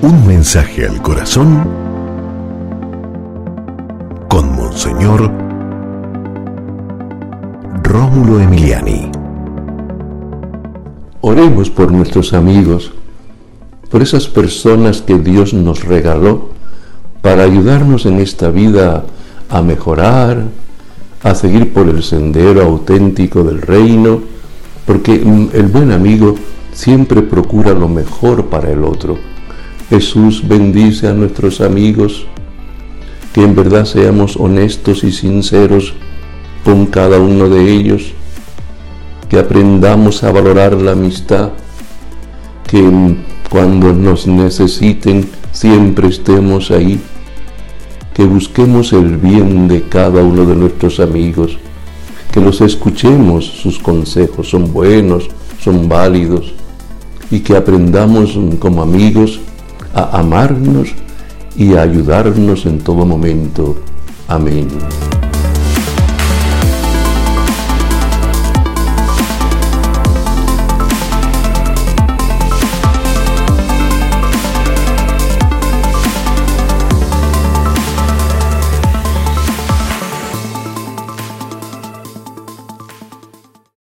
Un mensaje al corazón con Monseñor Rómulo Emiliani. Oremos por nuestros amigos, por esas personas que Dios nos regaló para ayudarnos en esta vida a mejorar, a seguir por el sendero auténtico del reino, porque el buen amigo siempre procura lo mejor para el otro. Jesús bendice a nuestros amigos, que en verdad seamos honestos y sinceros con cada uno de ellos, que aprendamos a valorar la amistad, que cuando nos necesiten siempre estemos ahí, que busquemos el bien de cada uno de nuestros amigos, que los escuchemos, sus consejos son buenos, son válidos, y que aprendamos como amigos a amarnos y a ayudarnos en todo momento. Amén.